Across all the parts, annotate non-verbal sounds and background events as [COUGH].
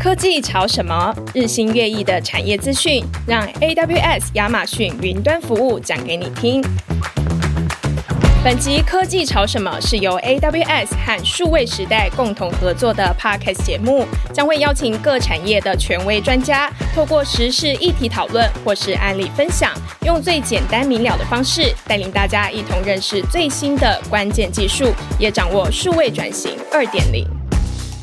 科技潮什么？日新月异的产业资讯，让 AWS 亚马逊云端服务讲给你听。本集科技潮什么是由 AWS 和数位时代共同合作的 Podcast 节目，将会邀请各产业的权威专家，透过时事议题讨论或是案例分享，用最简单明了的方式，带领大家一同认识最新的关键技术，也掌握数位转型二点零。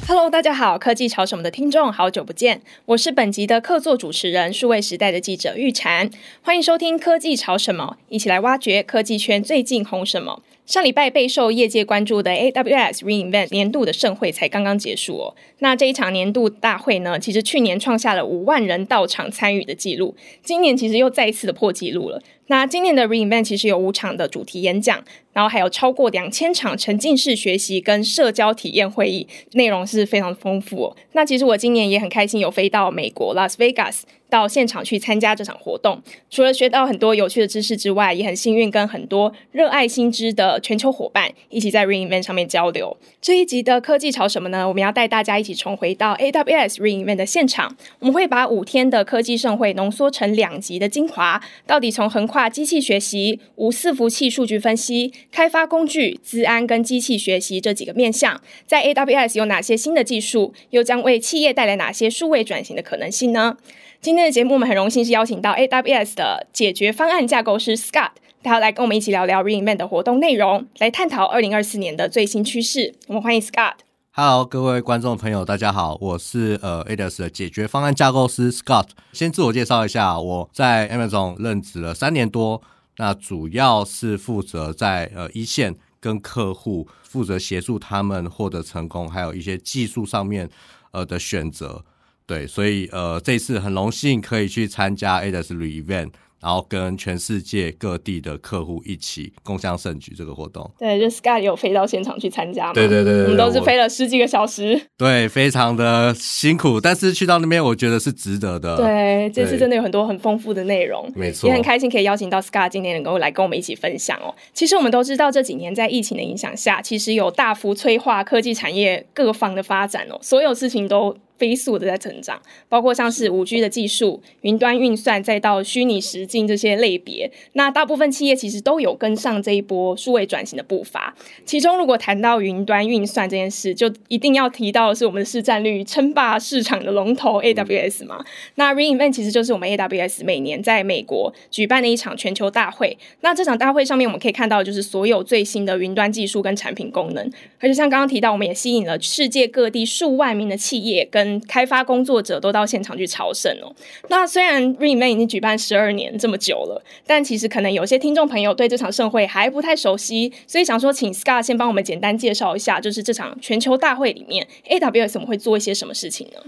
Hello，大家好，科技潮什么的听众，好久不见，我是本集的客座主持人，数位时代的记者玉婵，欢迎收听科技潮什么，一起来挖掘科技圈最近红什么。上礼拜备受业界关注的 AWS re:Invent 年度的盛会才刚刚结束哦。那这一场年度大会呢，其实去年创下了五万人到场参与的记录，今年其实又再一次的破纪录了。那今年的 re:Invent 其实有五场的主题演讲，然后还有超过两千场沉浸式学习跟社交体验会议，内容是非常丰富哦。那其实我今年也很开心，有飞到美国拉斯维加斯到现场去参加这场活动，除了学到很多有趣的知识之外，也很幸运跟很多热爱新知的全球伙伴一起在 re:Invent 上面交流。这一集的科技潮什么呢？我们要带大家一起重回到 AWS re:Invent 的现场，我们会把五天的科技盛会浓缩成两集的精华，到底从横跨机器学习、无伺服器数据分析、开发工具、资安跟机器学习这几个面向，在 AWS 有哪些新的技术，又将为企业带来哪些数位转型的可能性呢？今天的节目，我们很荣幸是邀请到 AWS 的解决方案架构师 Scott，他要来跟我们一起聊聊 re:Invent 的活动内容，来探讨二零二四年的最新趋势。我们欢迎 Scott。Hello，各位观众朋友，大家好，我是呃 AWS 的解决方案架构师 Scott。先自我介绍一下，我在 Amazon 任职了三年多，那主要是负责在呃一线跟客户负责协助他们获得成功，还有一些技术上面呃的选择。对，所以呃这次很荣幸可以去参加 AWS re:Invent。然后跟全世界各地的客户一起共享盛举这个活动。对，就 Scott 有飞到现场去参加嘛？对对对，对，我们都是飞了十几个小时。对，非常的辛苦，但是去到那边，我觉得是值得的。对，这次真的有很多很丰富的内容，没错，也很开心可以邀请到 Scott 今天能够来跟我们一起分享哦。其实我们都知道，这几年在疫情的影响下，其实有大幅催化科技产业各方的发展哦，所有事情都。飞速的在成长，包括像是五 G 的技术、云端运算，再到虚拟实境这些类别，那大部分企业其实都有跟上这一波数位转型的步伐。其中，如果谈到云端运算这件事，就一定要提到的是我们的市占率称霸市场的龙头 AWS 嘛。那 re:Invent 其实就是我们 AWS 每年在美国举办的一场全球大会。那这场大会上面，我们可以看到就是所有最新的云端技术跟产品功能，而且像刚刚提到，我们也吸引了世界各地数万名的企业跟嗯开发工作者都到现场去朝圣哦。那虽然 re:Invent 已经举办十二年这么久了，但其实可能有些听众朋友对这场盛会还不太熟悉，所以想说，请 Scott 先帮我们简单介绍一下，就是这场全球大会里面，AWS 我们会做一些什么事情呢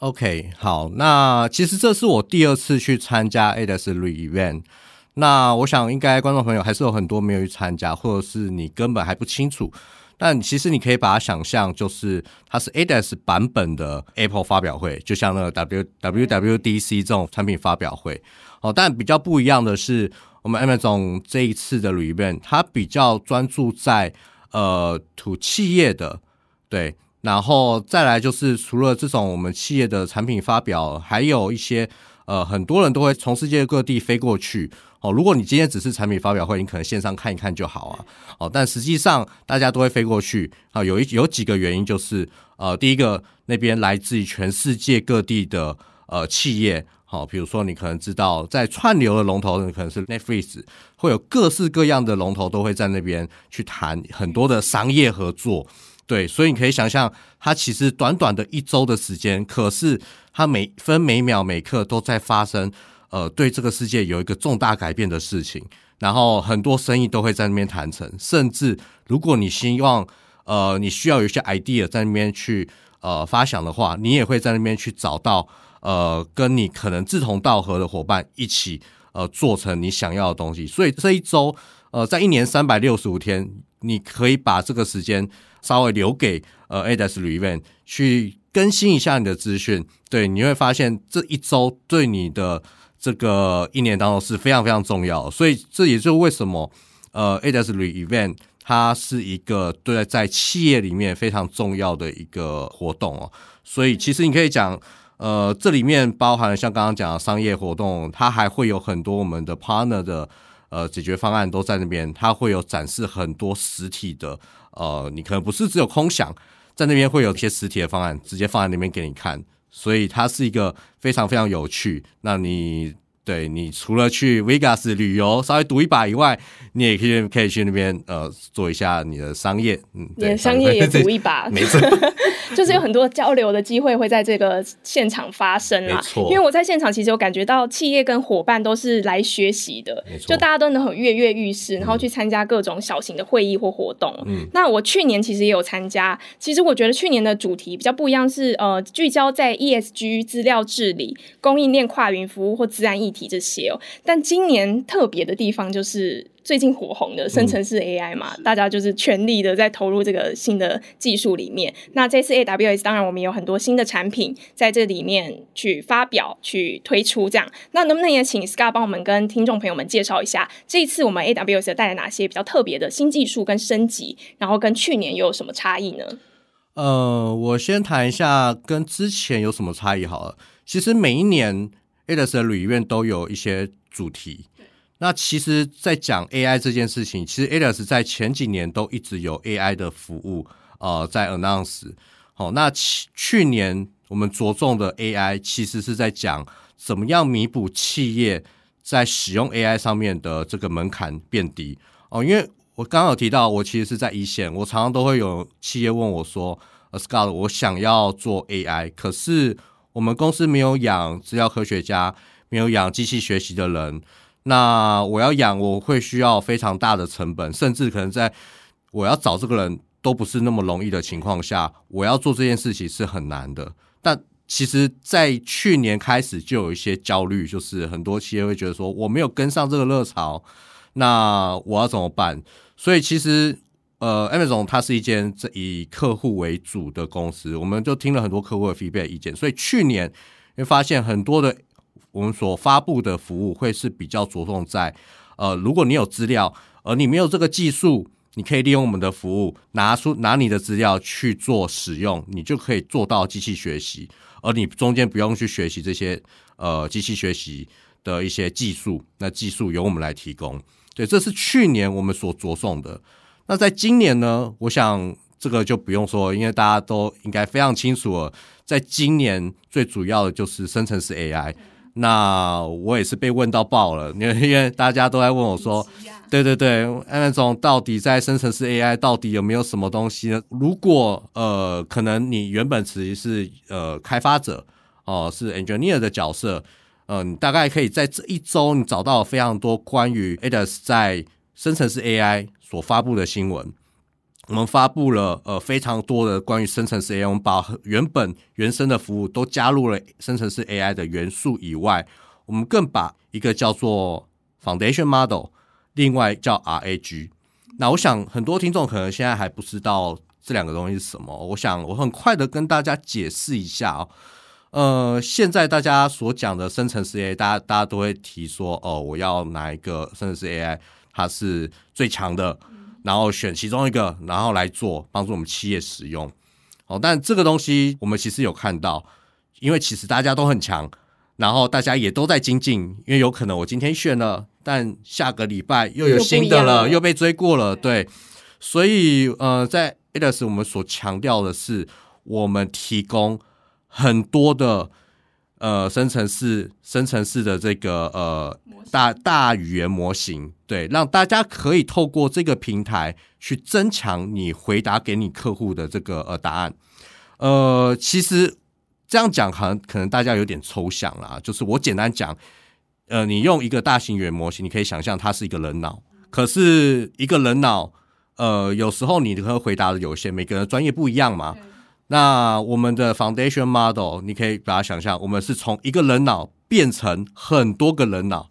？OK，好，那其实这是我第二次去参加 AWS re:Invent，那我想应该观众朋友还是有很多没有去参加，或者是你根本还不清楚。但其实你可以把它想象，就是它是 AWS 版本的 Apple 发表会，就像那个 W WWDC 这种产品发表会。哦，但比较不一样的是，我们 Amazon 这一次的 re:Invent，它比较专注在呃土企业的，对，然后再来就是除了这种我们企业的产品发表，还有一些呃很多人都会从世界各地飞过去。哦，如果你今天只是产品发表会，你可能线上看一看就好啊。哦，但实际上大家都会飞过去啊。有一有几个原因，就是呃，第一个那边来自于全世界各地的呃企业，好、比如说你可能知道，在串流的龙头，可能是 Netflix，会有各式各样的龙头都会在那边去谈很多的商业合作。对，所以你可以想象，它其实短短的一周的时间，可是它每分每秒每刻都在发生。呃，对这个世界有一个重大改变的事情，然后很多生意都会在那边谈成，甚至如果你希望，呃，你需要有一些 idea 在那边去呃发想的话，你也会在那边去找到呃跟你可能志同道合的伙伴一起呃做成你想要的东西。所以这一周呃，在一年三百六十五天，你可以把这个时间稍微留给呃 AWS re:Invent 去更新一下你的资讯，对，你会发现这一周对你的。这个一年当中是非常非常重要，所以这也就是为什么呃，AWS re:Invent 它是一个对在企业里面非常重要的一个活动哦。所以其实你可以讲，呃，这里面包含了像刚刚讲的商业活动，它还会有很多我们的 partner 的呃解决方案都在那边，它会有展示很多实体的，呃，你可能不是只有空想，在那边会有一些实体的方案直接放在那边给你看，所以它是一个非常非常有趣。那你。对，你除了去 Vegas 旅游稍微赌一把以外，你也可以可以去那边呃做一下你的商业，嗯，你的商业也赌一 [LAUGHS] 把，没错，[LAUGHS] 就是有很多交流的机会会在这个现场发生啦。没错，因为我在现场其实有感觉到企业跟伙伴都是来学习的，就大家都能很跃跃欲试，然后去参加各种小型的会议或活动。嗯，那我去年其实也有参加，其实我觉得去年的主题比较不一样是，呃聚焦在 ESG 资料治理、供应链跨云服务或自然议题。这些哦，但今年特别的地方就是最近火红的生成式 AI 嘛，嗯、大家就是全力的在投入这个新的技术里面。那这次 AWS 当然我们有很多新的产品在这里面去发表、去推出，这样。那能不能也请 Scott 帮我们跟听众朋友们介绍一下，这一次我们 AWS 带来哪些比较特别的新技术跟升级，然后跟去年又有什么差异呢？呃，我先谈一下跟之前有什么差异好了。其实每一年。AWS 的旅院都有一些主题。那其实，在讲 AI 这件事情，其实 AWS 在前几年都一直有 AI 的服务，呃，在 announce。好，那去去年我们着重的 AI，其实是在讲怎么样弥补企业在使用 AI 上面的这个门槛变低。哦，因为我刚刚有提到，我其实是在一线，我常常都会有企业问我说：“Scott，我想要做 AI，可是……”我们公司没有养资料科学家，没有养机器学习的人。那我要养，我会需要非常大的成本，甚至可能在我要找这个人都不是那么容易的情况下，我要做这件事情是很难的。但其实，在去年开始就有一些焦虑，就是很多企业会觉得说，我没有跟上这个热潮，那我要怎么办？所以其实。呃，Amazon 它是一间以客户为主的公司，我们就听了很多客户的 feedback 意见，所以去年会发现很多的我们所发布的服务会是比较着重在，呃，如果你有资料，而你没有这个技术，你可以利用我们的服务，拿出拿你的资料去做使用，你就可以做到机器学习，而你中间不用去学习这些呃机器学习的一些技术，那技术由我们来提供。对，这是去年我们所着重的。那在今年呢，我想这个就不用说，因为大家都应该非常清楚了。在今年最主要的就是生成式 AI。那我也是被问到爆了，因为因为大家都在问我说，对对对，Amazon 到底在生成式 AI 到底有没有什么东西呢？如果呃，可能你原本其实是呃开发者哦、呃，是 engineer 的角色，嗯、呃，你大概可以在这一周你找到非常多关于 ADAS 在生成式 AI。所发布的新闻，我们发布了呃非常多的关于生成式 AI，我们把原本原生的服务都加入了生成式 AI 的元素以外，我们更把一个叫做 Foundation Model，另外叫 RAG。那我想很多听众可能现在还不知道这两个东西是什么，我想我很快的跟大家解释一下哦。呃，现在大家所讲的生成式 AI，大家大家都会提说哦，我要哪一个生成式 AI。它是最强的，然后选其中一个，然后来做帮助我们企业使用。哦，但这个东西我们其实有看到，因为其实大家都很强，然后大家也都在精进，因为有可能我今天选了，但下个礼拜又有新的了，又，又被追过了。对，所以呃，在 AWS 我们所强调的是，我们提供很多的。呃，生成式生成式的这个呃大大语言模型，对，让大家可以透过这个平台去增强你回答给你客户的这个呃答案。呃，其实这样讲可能可能大家有点抽象啦，就是我简单讲，呃，你用一个大型语言模型，你可以想象它是一个人脑，可是一个人脑，呃，有时候你可能回答的有限，每个人专业不一样嘛。那我们的 foundation model，你可以把它想象，我们是从一个人脑变成很多个人脑，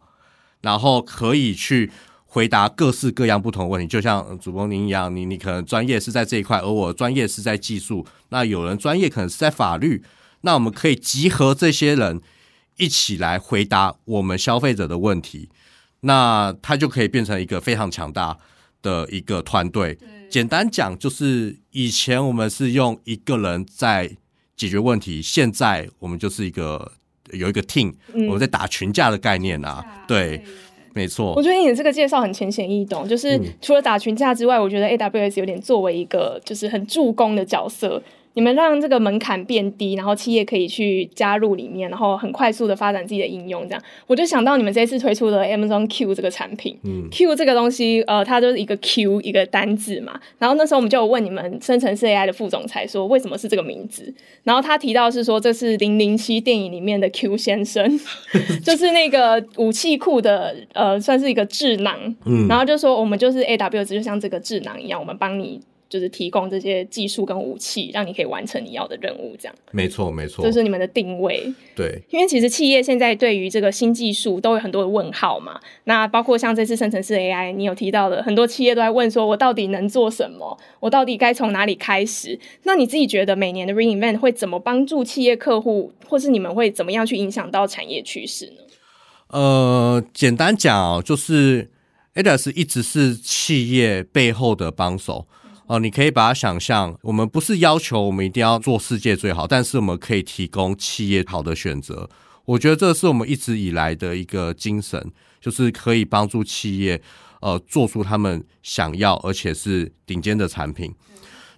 然后可以去回答各式各样不同的问题。就像主播您一样，你你可能专业是在这一块，而我专业是在技术。那有人专业可能是在法律，那我们可以集合这些人一起来回答我们消费者的问题，那它就可以变成一个非常强大的一个团队。简单讲，就是以前我们是用一个人在解决问题，现在我们就是一个有一个 team，我们在打群架的概念啊。对，没错。我觉得你的这个介绍很浅显易懂，就是除了打群架之外，我觉得 AWS 有点作为一个就是很助攻的角色。你们让这个门槛变低，然后企业可以去加入里面，然后很快速的发展自己的应用，这样我就想到你们这次推出的 Amazon Q 这个产品。嗯，Q 这个东西，呃，它就是一个 Q 一个单字嘛。然后那时候我们就有问你们生成式 AI 的副总裁说，为什么是这个名字？然后他提到是说，这是零零七电影里面的 Q 先生，[LAUGHS] 就是那个武器库的呃，算是一个智囊。嗯，然后就说我们就是 AWS 就像这个智囊一样，我们帮你。就是提供这些技术跟武器，让你可以完成你要的任务，这样。没错，没错，这是你们的定位。对，因为其实企业现在对于这个新技术都有很多的问号嘛。那包括像这次生成式 AI，你有提到的，很多企业都在问说，我到底能做什么？我到底该从哪里开始？那你自己觉得每年的 Reinvent 会怎么帮助企业客户，或是你们会怎么样去影响到产业趋势呢？呃，简单讲，就是 AWS 一直是企业背后的帮手。哦，你可以把它想象，我们不是要求我们一定要做世界最好，但是我们可以提供企业好的选择。我觉得这是我们一直以来的一个精神，就是可以帮助企业呃做出他们想要而且是顶尖的产品。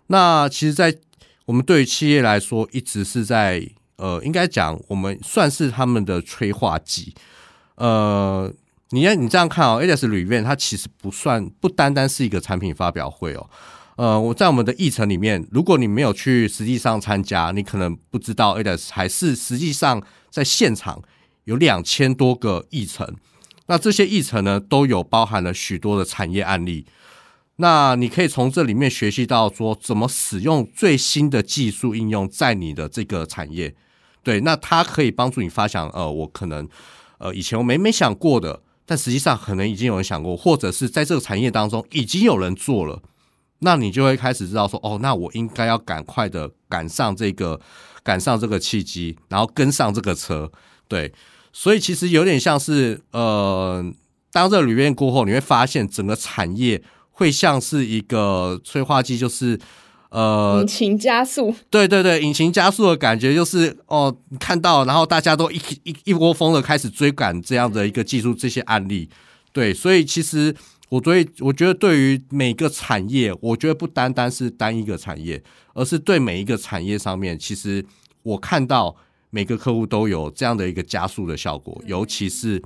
那其实，在我们对于企业来说，一直是在呃，应该讲我们算是他们的催化剂。呃，你要你这样看哦，AWS Re:Invent 它其实不算不单单是一个产品发表会哦。呃，我在我们的议程里面，如果你没有去实际上参加，你可能不知道 ADAS 还是实际上在现场有两千多个议程。那这些议程呢，都有包含了许多的产业案例。那你可以从这里面学习到说，怎么使用最新的技术应用在你的这个产业。对，那它可以帮助你发想，呃，我可能呃以前我没没想过的，但实际上可能已经有人想过，或者是在这个产业当中已经有人做了。那你就会开始知道说，哦，那我应该要赶快的赶上这个，赶上这个契机，然后跟上这个车，对。所以其实有点像是，呃，当这个铝片过后，你会发现整个产业会像是一个催化剂，就是呃，引擎加速。对对对，引擎加速的感觉就是，哦，看到，然后大家都一一一窝蜂的开始追赶这样的一个技术，这些案例，对。所以其实。我所以，我觉得对于每个产业，我觉得不单单是单一个产业，而是对每一个产业上面，其实我看到每个客户都有这样的一个加速的效果。尤其是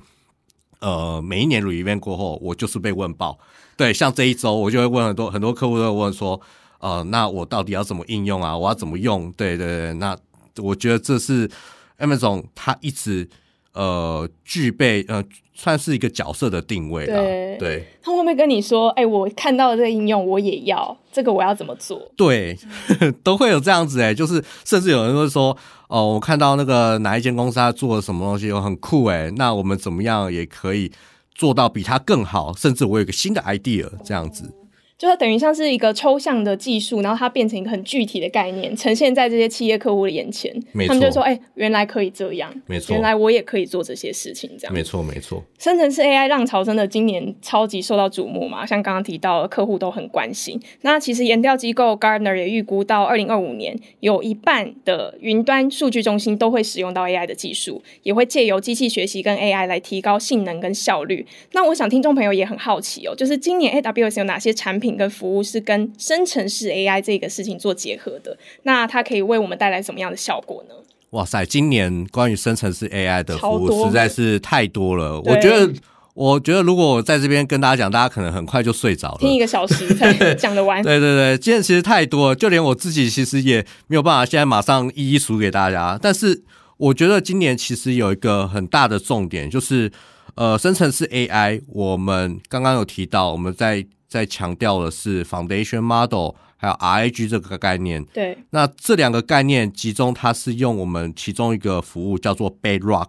呃，每一年 Re-event 过后，我就是被问爆。对，像这一周，我就会问很多很多客户都会问说，呃，那我到底要怎么应用啊？我要怎么用？对对对，那我觉得这是 Amazon 他一直。呃，具备呃，算是一个角色的定位了。对，对他会不会跟你说：“哎、欸，我看到这个应用，我也要这个，我要怎么做？”对，[LAUGHS] 都会有这样子哎、欸，就是甚至有人会说：“哦、呃，我看到那个哪一间公司他做了什么东西，我很酷哎、欸，那我们怎么样也可以做到比他更好？甚至我有个新的 idea 这样子。”就是等于像是一个抽象的技术，然后它变成一个很具体的概念，呈现在这些企业客户的眼前。没错。他们就说：“哎、欸，原来可以这样。”没错。原来我也可以做这些事情，这样。没错，没错。生成式 AI 浪潮真的今年超级受到瞩目嘛？像刚刚提到的，客户都很关心。那其实研调机构 Gartner 也预估到二零二五年，有一半的云端数据中心都会使用到 AI 的技术，也会借由机器学习跟 AI 来提高性能跟效率。那我想听众朋友也很好奇哦，就是今年 AWS 有哪些产品跟服务是跟生成式 AI 这个事情做结合的，那它可以为我们带来什么样的效果呢？哇塞，今年关于生成式 AI 的服务实在是太多了。我觉得，我觉得如果我在这边跟大家讲，大家可能很快就睡着了，听一个小时才 [LAUGHS] 讲得完。对对对，今天其实太多了，就连我自己其实也没有办法现在马上一一数给大家。但是我觉得今年其实有一个很大的重点，就是呃，生成式 AI，我们刚刚有提到，我们在。在强调的是 foundation model，还有 RAG 这个概念。对，那这两个概念集中，它是用我们其中一个服务叫做 Bedrock，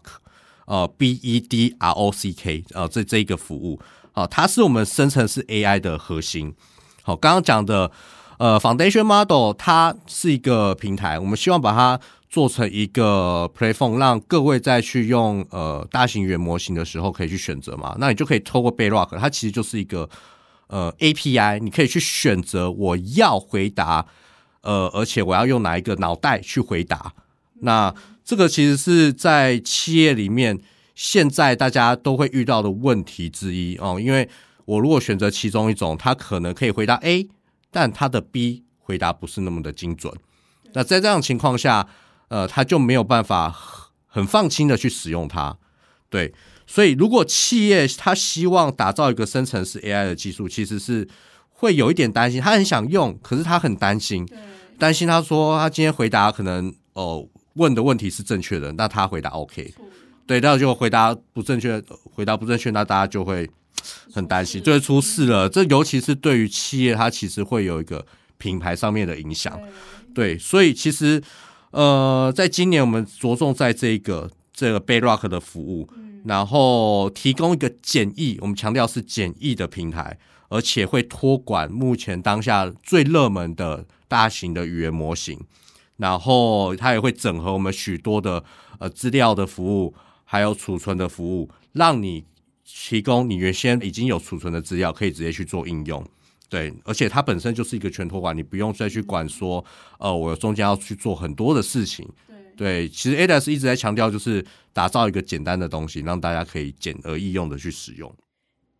呃，B E D R O C K，呃，这这一个服务，好、呃，它是我们生成式 AI 的核心。好，刚刚讲的呃 foundation model，它是一个平台，我们希望把它做成一个 platform，让各位再去用呃大型语言模型的时候可以去选择嘛。那你就可以透过 Bedrock，它其实就是一个。呃 API，你可以去选择我要回答，呃，而且我要用哪一个脑袋去回答。那这个其实是在企业里面现在大家都会遇到的问题之一哦，因为我如果选择其中一种，它可能可以回答 A，但它的 B 回答不是那么的精准。那在这样情况下，呃，他就没有办法很放心的去使用它。对，所以如果企业他希望打造一个生成式 AI 的技术，其实是会有一点担心。他很想用，可是他很担心，担心他说他今天回答可能哦问的问题是正确的，那他回答 OK，对，那就回答不正确，回答不正确，那大家就会。很担心，就会出事了。这尤其是对于企业，它其实会有一个品牌上面的影响。对，所以其实呃，在今年我们着重在这个这个 Bayrock 的服务，然后提供一个简易，我们强调是简易的平台，而且会托管目前当下最热门的大型的语言模型，然后它也会整合我们许多的呃资料的服务，还有储存的服务，让你。提供你原先已经有储存的资料，可以直接去做应用，对，而且它本身就是一个全托管，你不用再去管说，呃，我中间要去做很多的事情，对，其实 ADAS 一直在强调就是打造一个简单的东西，让大家可以简而易用的去使用。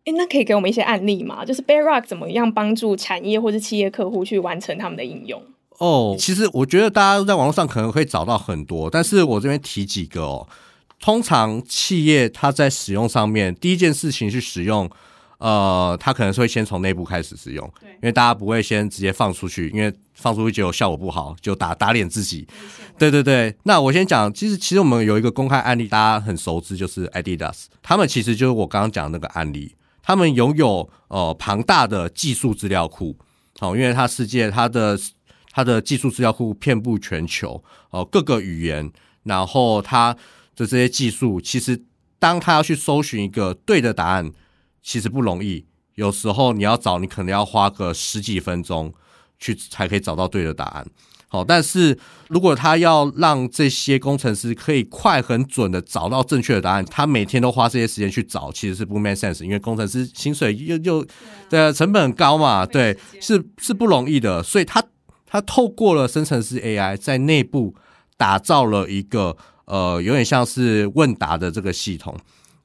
哎，那可以给我们一些案例吗？就是 Bedrock 怎么样帮助产业或者企业客户去完成他们的应用？哦，其实我觉得大家都在网络上可能会找到很多，但是我这边提几个哦。通常企业它在使用上面，第一件事情是使用，呃，他可能是会先从内部开始使用，对，因为大家不会先直接放出去，因为放出去结果效果不好，就打打脸自己。对对对，那我先讲，其实其实我们有一个公开案例，大家很熟知，就是 Adidas，他们其实就是我刚刚讲的那个案例，他们拥有呃庞大的技术资料库，好，因为它世界它的它的技术资料库遍布全球，哦，各个语言，然后它。的这些技术，其实当他要去搜寻一个对的答案，其实不容易。有时候你要找，你可能要花个十几分钟去才可以找到对的答案。好，但是如果他要让这些工程师可以快、很准的找到正确的答案，他每天都花这些时间去找，其实是不 make sense。因为工程师薪水又又对成本很高嘛，对，是是不容易的。所以他他透过了生成式 AI 在内部打造了一个。呃，有点像是问答的这个系统，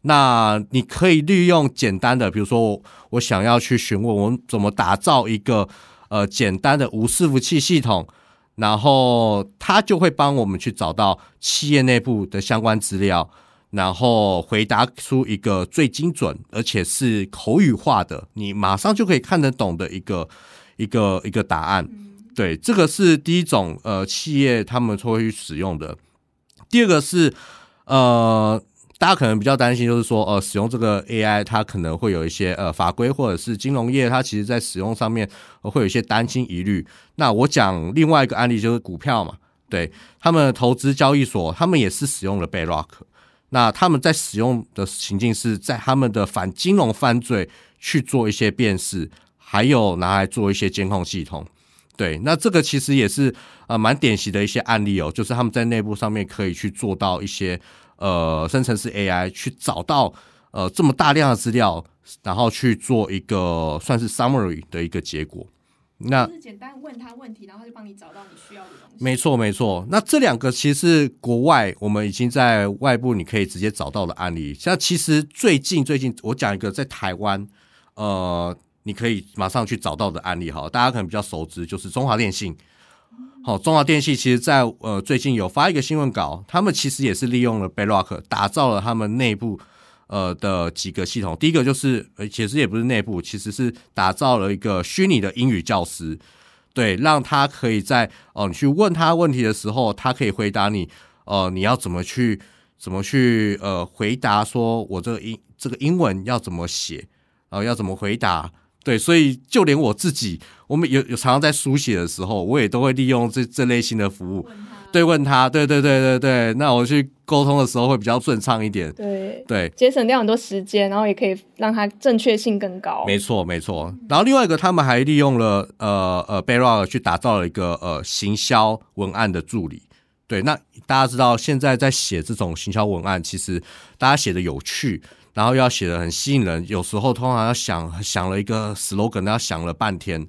那你可以利用简单的，比如说我，想要去询问我怎么打造一个呃简单的无伺服器系统，然后它就会帮我们去找到企业内部的相关资料，然后回答出一个最精准而且是口语化的，你马上就可以看得懂的一个一个一个答案。对，这个是第一种呃企业他们会去使用的。第二个是，呃，大家可能比较担心，就是说，呃，使用这个 AI，它可能会有一些呃法规，或者是金融业，它其实在使用上面会有一些担心疑虑。那我讲另外一个案例，就是股票嘛，对，他们投资交易所，他们也是使用了 Bedrock。那他们在使用的情境是在他们的反金融犯罪去做一些辨识，还有拿来做一些监控系统。对，那这个其实也是呃蛮典型的一些案例哦，就是他们在内部上面可以去做到一些呃生成式 AI 去找到呃这么大量的资料，然后去做一个算是 summary 的一个结果。那就是简单问他问题，然后他就帮你找到你需要的东西。没错，没错。那这两个其实是国外我们已经在外部你可以直接找到的案例。像其实最近最近我讲一个在台湾呃。你可以马上去找到的案例哈，大家可能比较熟知，就是中华电信。好，中华电信其实在呃最近有发一个新闻稿，他们其实也是利用了 Bedrock 打造了他们内部呃的几个系统。第一个就是，呃，其实也不是内部，其实是打造了一个虚拟的英语教师，对，让他可以在哦、呃、你去问他问题的时候，他可以回答你，呃，你要怎么去怎么去呃回答，说我这个英这个英文要怎么写，呃，要怎么回答。对，所以就连我自己，我们有有常常在书写的时候，我也都会利用这这类型的服务，对，问他，对对对对对，那我去沟通的时候会比较顺畅一点，对对，节省掉很多时间，然后也可以让它正确性更高。没错没错，然后另外一个，他们还利用了呃呃 Bedrock 去打造了一个呃行销文案的助理。对，那大家知道现在在写这种行销文案，其实大家写的有趣。然后又要写的很吸引人，有时候通常要想想了一个 slogan，要想了半天。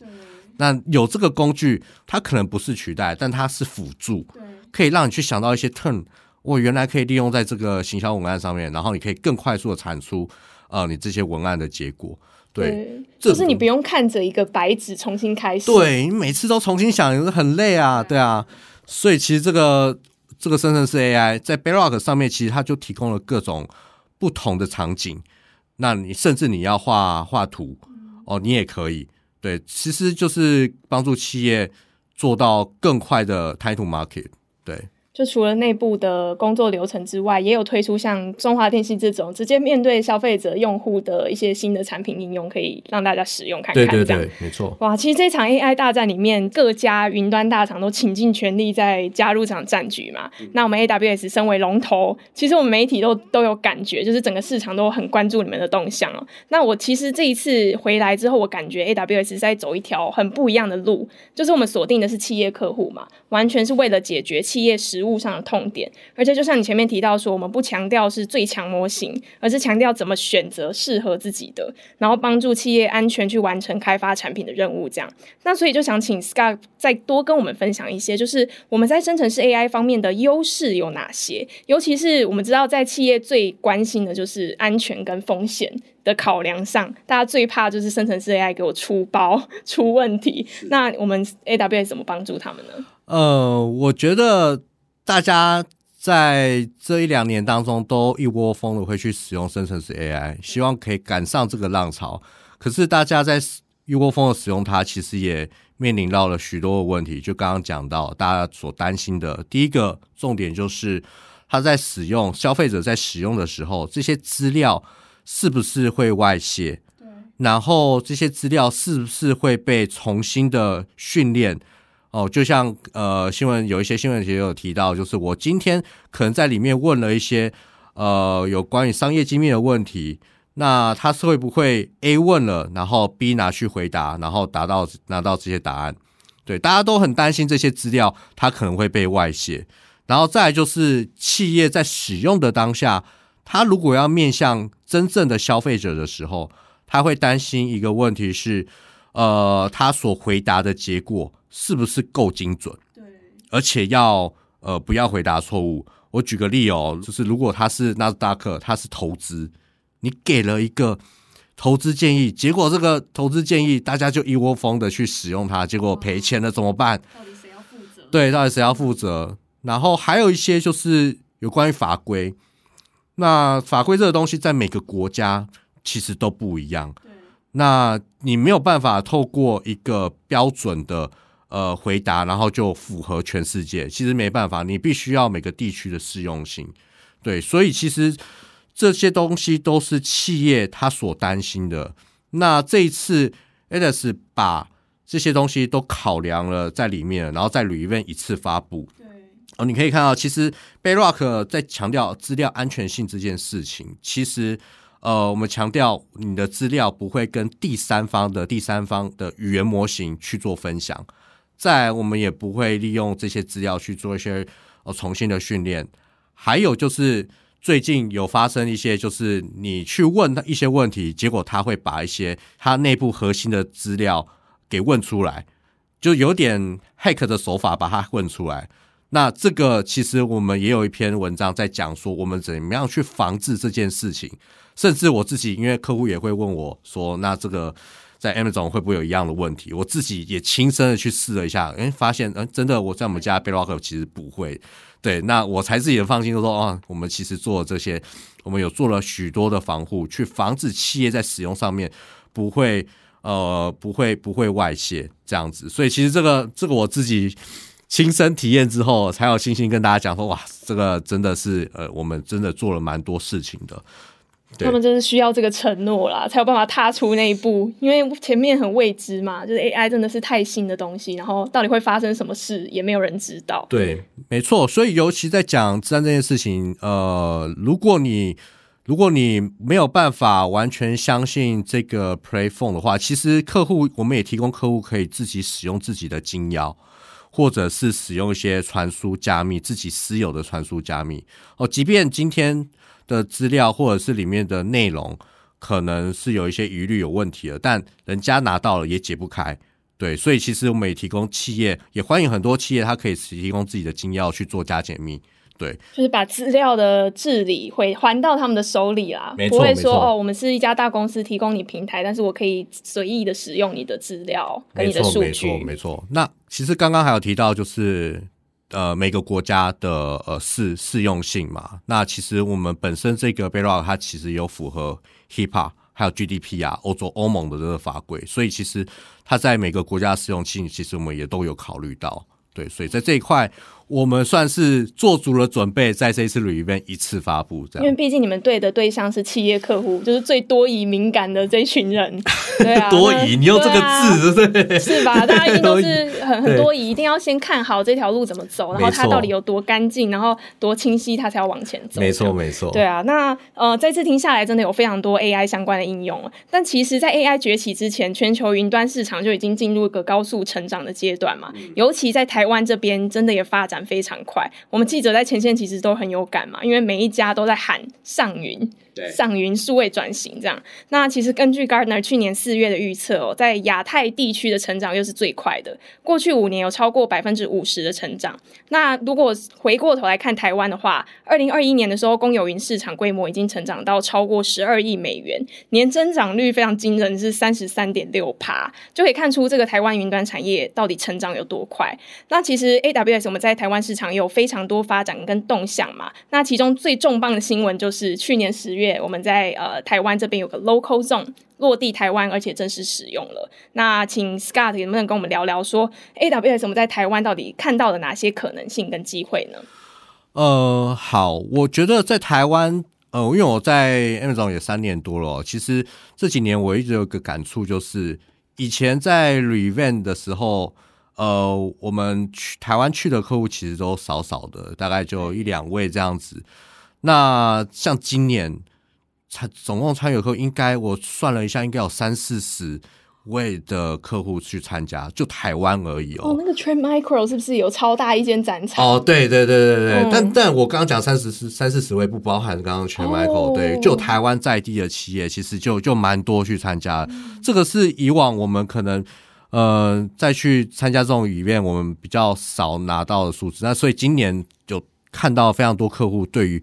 那有这个工具，它可能不是取代，但它是辅助，可以让你去想到一些 turn。我原来可以利用在这个行销文案上面，然后你可以更快速的产出呃你这些文案的结果。对，对就是你不用看着一个白纸重新开始。对，你每次都重新想，很累啊，对啊。所以其实这个这个生成式 AI 在 Bedrock 上面，其实它就提供了各种不同的场景。那你甚至你要画画图哦，你也可以。对，其实就是帮助企业做到更快的 time to market。对。就除了内部的工作流程之外，也有推出像中华电信这种直接面对消费者用户的一些新的产品应用，可以让大家使用看看。对对对，没错。哇，其实这场 AI 大战里面，各家云端大厂都倾尽全力在加入这场战局嘛。嗯、那我们 AWS 身为龙头，其实我们媒体都都有感觉，就是整个市场都很关注你们的动向哦。那我其实这一次回来之后，我感觉 AWS 在走一条很不一样的路，就是我们锁定的是企业客户嘛，完全是为了解决企业实务上的痛点，而且就像你前面提到说，我们不强调是最强模型，而是强调怎么选择适合自己的，然后帮助企业安全去完成开发产品的任务。这样，那所以就想请 Scott 再多跟我们分享一些，就是我们在生成式 AI 方面的优势有哪些？尤其是我们知道，在企业最关心的就是安全跟风险的考量上，大家最怕就是生成式 AI 给我出包 [LAUGHS] 出问题。那我们 AWS 怎么帮助他们呢？呃，我觉得大家在这一两年当中都一窝蜂的会去使用生成式 AI，希望可以赶上这个浪潮。可是大家在一窝蜂的使用它，其实也面临到了许多的问题。就刚刚讲到，大家所担心的第一个重点就是，它在使用消费者在使用的时候，这些资料是不是会外泄？对。然后这些资料是不是会被重新的训练？哦，就像呃，新闻有一些新闻也有提到，就是我今天可能在里面问了一些呃有关于商业机密的问题，那他是会不会 A 问了，然后 B 拿去回答，然后达到拿到这些答案？对，大家都很担心这些资料它可能会被外泄，然后再来就是企业在使用的当下，他如果要面向真正的消费者的时候，他会担心一个问题是，呃，他所回答的结果。是不是够精准？对，而且要呃不要回答错误。我举个例哦，就是如果他是纳斯达克，他是投资，你给了一个投资建议，结果这个投资建议大家就一窝蜂的去使用它，结果赔钱了怎么办？到底谁要负责？对，到底谁要负责？然后还有一些就是有关于法规，那法规这个东西在每个国家其实都不一样。对，那你没有办法透过一个标准的。呃，回答然后就符合全世界，其实没办法，你必须要每个地区的适用性，对，所以其实这些东西都是企业他所担心的。那这一次，AWS 把这些东西都考量了在里面，然后在 Re:Invent 一次发布。对，哦，你可以看到，其实 Bedrock 在强调资料安全性这件事情，其实呃，我们强调你的资料不会跟第三方的第三方的语言模型去做分享。再，我们也不会利用这些资料去做一些呃重新的训练。还有就是最近有发生一些，就是你去问他一些问题，结果他会把一些他内部核心的资料给问出来，就有点 hack 的手法把它问出来。那这个其实我们也有一篇文章在讲说，我们怎么样去防治这件事情。甚至我自己，因为客户也会问我说，那这个。在 Amazon 会不会有一样的问题？我自己也亲身的去试了一下，哎，发现，嗯，真的我在我们家 Bedrock 其实不会。对，那我才自己的放心，的说，哦，我们其实做了这些，我们有做了许多的防护，去防止企业在使用上面不会，呃，不会不会外泄这样子。所以其实这个这个我自己亲身体验之后，才有信心跟大家讲说，哇，这个真的是，呃，我们真的做了蛮多事情的。他们就是需要这个承诺啦，才有办法踏出那一步，因为前面很未知嘛，就是 AI 真的是太新的东西，然后到底会发生什么事也没有人知道。对，没错。所以尤其在讲资安这件事情，呃，如果你如果你没有办法完全相信这个 PlayPhone 的话，其实客户我们也提供客户可以自己使用自己的金钥，或者是使用一些传输加密，自己私有的传输加密。哦，即便今天的资料或者是里面的内容可能是有一些疑虑有问题的，但人家拿到了也解不开。对，所以其实我们也提供企业，也欢迎很多企业，它可以提供自己的金钥去做加解密。对，就是把资料的治理会还到他们的手里啦，不会说，哦，我们是一家大公司提供你平台，但是我可以随意的使用你的资料跟你的数据。没错，没错。那其实刚刚还有提到，就是呃每个国家的呃适适用性嘛。那其实我们本身这个贝拉它其实有符合 HIPAA 还有 GDP 啊欧洲欧盟的这个法规，所以其实它在每个国家适用性，其实我们也都有考虑到。对，所以在这一块。我们算是做足了准备，在这一次 Re-Event 一次发布，这样。因为毕竟你们对的对象是企业客户，就是最多疑敏感的这一群人。[LAUGHS] 对啊，多疑，你用这个字，对不对？[LAUGHS] 是吧？大家一定都是很很多疑，一定要先看好这条路怎么走，然后它到底有多干净，然后多清晰，它才要往前走。没错，没错。对啊，那呃，这次听下来，真的有非常多 AI 相关的应用。但其实，在 AI 崛起之前，全球云端市场就已经进入一个高速成长的阶段嘛。尤其在台湾这边，真的也发展非常快。我们记者在前线其实都很有感嘛，因为每一家都在喊上云。上云数位转型这样，那其实根据 Gartner 去年四月的预测哦，在亚太地区的成长又是最快的，过去五年有超过百分之五十的成长。那如果回过头来看台湾的话，二零二一年的时候，公有云市场规模已经成长到超过十二亿美元，年增长率非常惊人，是三十三点六趴，就可以看出这个台湾云端产业到底成长有多快。那其实 AWS 我们在台湾市场有非常多发展跟动向嘛，那其中最重磅的新闻就是去年十月。我们在呃台湾这边有个 local zone 落地台湾，而且正式使用了。那请 Scott 能不能跟我们聊聊说，AWS 我们在台湾到底看到了哪些可能性跟机会呢？呃，好，我觉得在台湾，呃，因为我在 Amazon 也三年多了，其实这几年我一直有个感触，就是以前在 Revent 的时候，呃，我们去台湾去的客户其实都少少的，大概就一两位这样子。那像今年。参总共参与客户应该我算了一下，应该有三四十位的客户去参加，就台湾而已哦。哦，那个 Trend Micro 是不是有超大一间展场？哦，对对对对对。嗯、但但我刚刚讲三十四三四十位不包含刚刚 Trend Micro，、哦、对，就台湾在地的企业其实就就蛮多去参加。嗯、这个是以往我们可能呃再去参加这种里面，我们比较少拿到的数字。那所以今年就看到非常多客户对于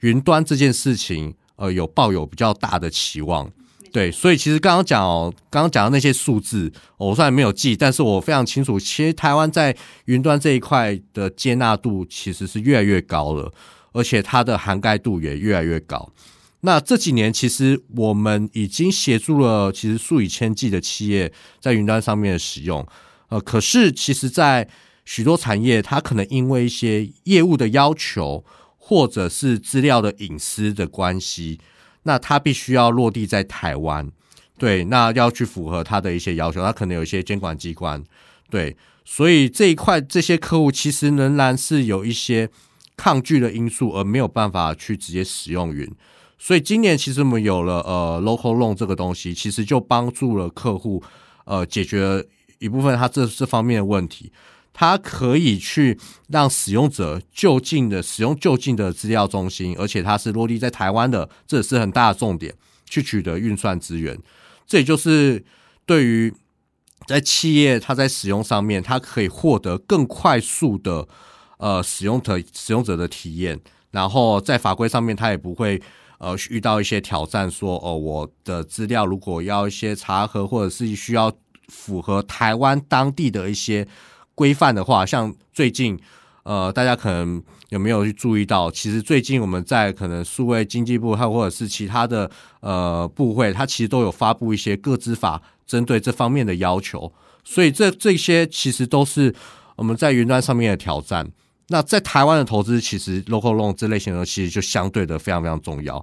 云端这件事情。呃，有抱有比较大的期望，对，所以其实刚刚讲，刚刚讲的那些数字，我虽然没有记，但是我非常清楚，其实台湾在云端这一块的接纳度其实是越来越高了，而且它的涵盖度也越来越高。那这几年其实我们已经协助了其实数以千计的企业在云端上面的使用，呃，可是其实在许多产业，它可能因为一些业务的要求。或者是资料的隐私的关系，那它必须要落地在台湾，对，那要去符合它的一些要求，它可能有一些监管机关，对，所以这一块这些客户其实仍然是有一些抗拒的因素，而没有办法去直接使用云。所以今年其实我们有了呃 local zone 这个东西，其实就帮助了客户呃解决一部分他这这方面的问题。它可以去让使用者就近的使用就近的资料中心，而且它是落地在台湾的，这也是很大的重点，去取得运算资源。这也就是对于在企业它在使用上面，它可以获得更快速的呃使用的使用者的体验，然后在法规上面它也不会呃遇到一些挑战，说哦我的资料如果要一些查核，或者是需要符合台湾当地的一些。规范的话，像最近，呃，大家可能有没有去注意到？其实最近我们在可能数位经济部，还或者是其他的呃部会，它其实都有发布一些各资法针对这方面的要求。所以这这些其实都是我们在云端上面的挑战。那在台湾的投资，其实 local loan 这类型的其实就相对的非常非常重要。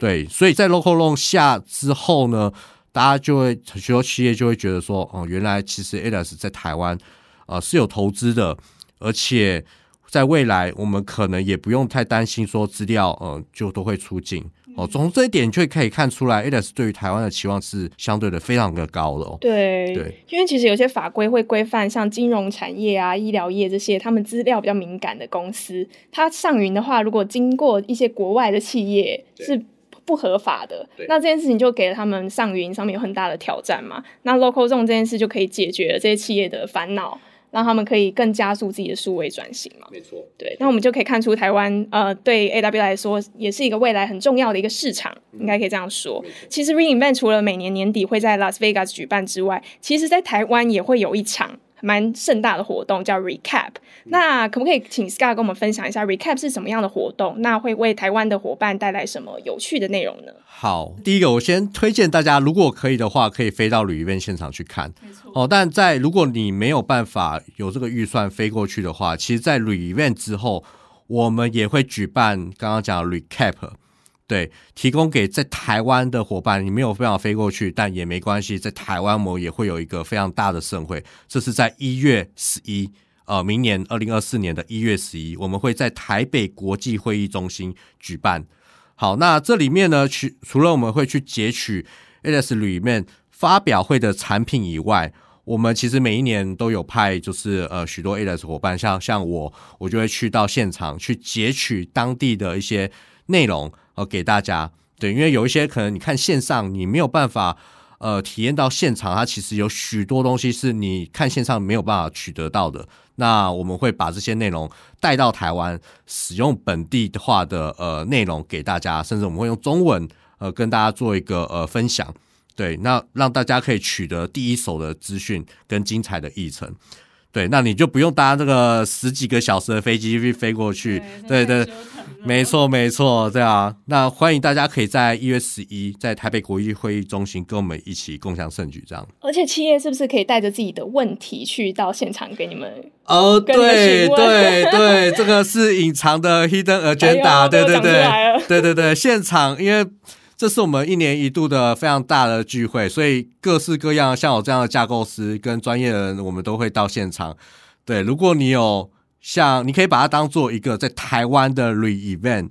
对，所以在 local loan 下之后呢，大家就会许多企业就会觉得说，哦，原来其实 AWS 在台湾。啊、呃，是有投资的，而且在未来，我们可能也不用太担心说资料，呃，就都会出境，哦，从这一点就可以看出来，ADAS 对于台湾的期望是相对的非常的高的哦。对对，因为其实有些法规会规范，像金融产业啊、医疗业这些，他们资料比较敏感的公司，它上云的话，如果经过一些国外的企业是不合法的，那这件事情就给了他们上云上面有很大的挑战嘛。那 Local Zone 这件事就可以解决了这些企业的烦恼。让他们可以更加速自己的数位转型嘛？没错，对，那我们就可以看出台湾呃，对 AW 来说也是一个未来很重要的一个市场，嗯、应该可以这样说。其实 re:Invent 除了每年年底会在 Las Vegas 举办之外，其实在台湾也会有一场。蛮盛大的活动叫 Recap，那可不可以请 Scott 跟我们分享一下 Recap 是什么样的活动？那会为台湾的伙伴带来什么有趣的内容呢？好，第一个我先推荐大家，如果可以的话，可以飞到旅院现场去看。哦，但在如果你没有办法有这个预算飞过去的话，其实，在旅院之后，我们也会举办刚刚讲的 Recap。对，提供给在台湾的伙伴，你没有办法飞过去，但也没关系，在台湾我们也会有一个非常大的盛会，这是在一月十一，呃，明年二零二四年的一月十一，我们会在台北国际会议中心举办。好，那这里面呢，去除了我们会去截取 ADS 里面发表会的产品以外，我们其实每一年都有派，就是呃许多 ADAS 伙伴，像像我，我就会去到现场去截取当地的一些内容。呃，给大家对，因为有一些可能你看线上你没有办法呃体验到现场，它其实有许多东西是你看线上没有办法取得到的。那我们会把这些内容带到台湾，使用本地化的呃内容给大家，甚至我们会用中文呃跟大家做一个呃分享，对，那让大家可以取得第一手的资讯跟精彩的议程。对，那你就不用搭这个十几个小时的飞机飞飞过去。对对，对，[LAUGHS] 没错没错，对啊。那欢迎大家可以在一月十一在台北国际会议中心跟我们一起共享盛举，这样。而且企业是不是可以带着自己的问题去到现场给你们？哦，对对对，这个是隐藏的 hidden agenda，[LAUGHS] 哎、对对对，对对对，现场因为。这是我们一年一度的非常大的聚会，所以各式各样像我这样的架构师跟专业的人，我们都会到现场。对，如果你有像，你可以把它当做一个在台湾的 re-event。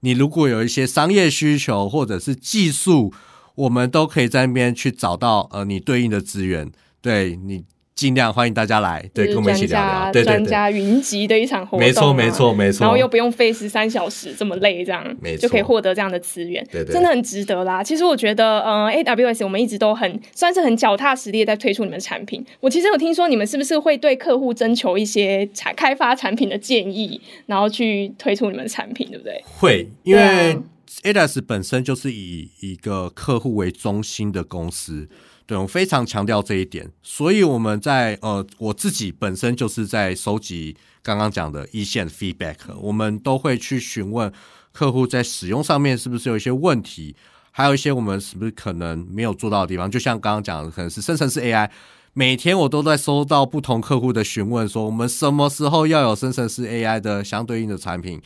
你如果有一些商业需求或者是技术，我们都可以在那边去找到呃你对应的资源。对你。尽量欢迎大家来，对，跟我们一起聊聊。对对对，专家云集的一场活动，没错没错没错。然后又不用费时三小时这么累，这样，没错，就可以获得这样的资源，对对，真的很值得啦。其实我觉得，呃，AWS 我们一直都很算是很脚踏实地在推出你们的产品。我其实有听说你们是不是会对客户征求一些产开发产品的建议，然后去推出你们的产品，对不对？会，因为 ADAS 本身就是以一个客户为中心的公司。对，我非常强调这一点，所以我们在呃，我自己本身就是在收集刚刚讲的一线 feedback，我们都会去询问客户在使用上面是不是有一些问题，还有一些我们是不是可能没有做到的地方。就像刚刚讲的，可能是生成式 AI，每天我都在收到不同客户的询问，说我们什么时候要有生成式 AI 的相对应的产品，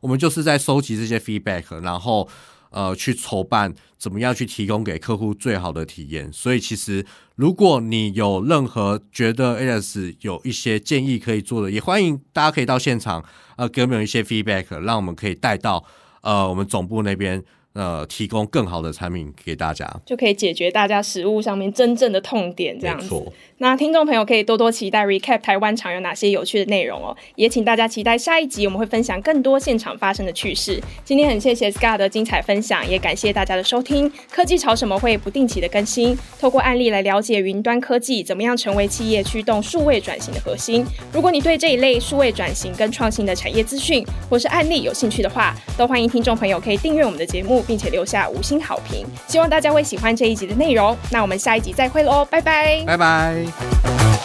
我们就是在收集这些 feedback，然后。呃，去筹办怎么样去提供给客户最好的体验？所以其实如果你有任何觉得 AIS 有一些建议可以做的，也欢迎大家可以到现场，呃，给我们一些 feedback，让我们可以带到呃我们总部那边。呃，提供更好的产品给大家，就可以解决大家食物上面真正的痛点，这样子。那听众朋友可以多多期待 Recap 台湾场有哪些有趣的内容哦，也请大家期待下一集我们会分享更多现场发生的趣事。今天很谢谢 Scott 的精彩分享，也感谢大家的收听。科技潮什么会不定期的更新，透过案例来了解云端科技怎么样成为企业驱动数位转型的核心。如果你对这一类数位转型跟创新的产业资讯或是案例有兴趣的话，都欢迎听众朋友可以订阅我们的节目。并且留下五星好评，希望大家会喜欢这一集的内容。那我们下一集再会喽，拜拜，拜拜。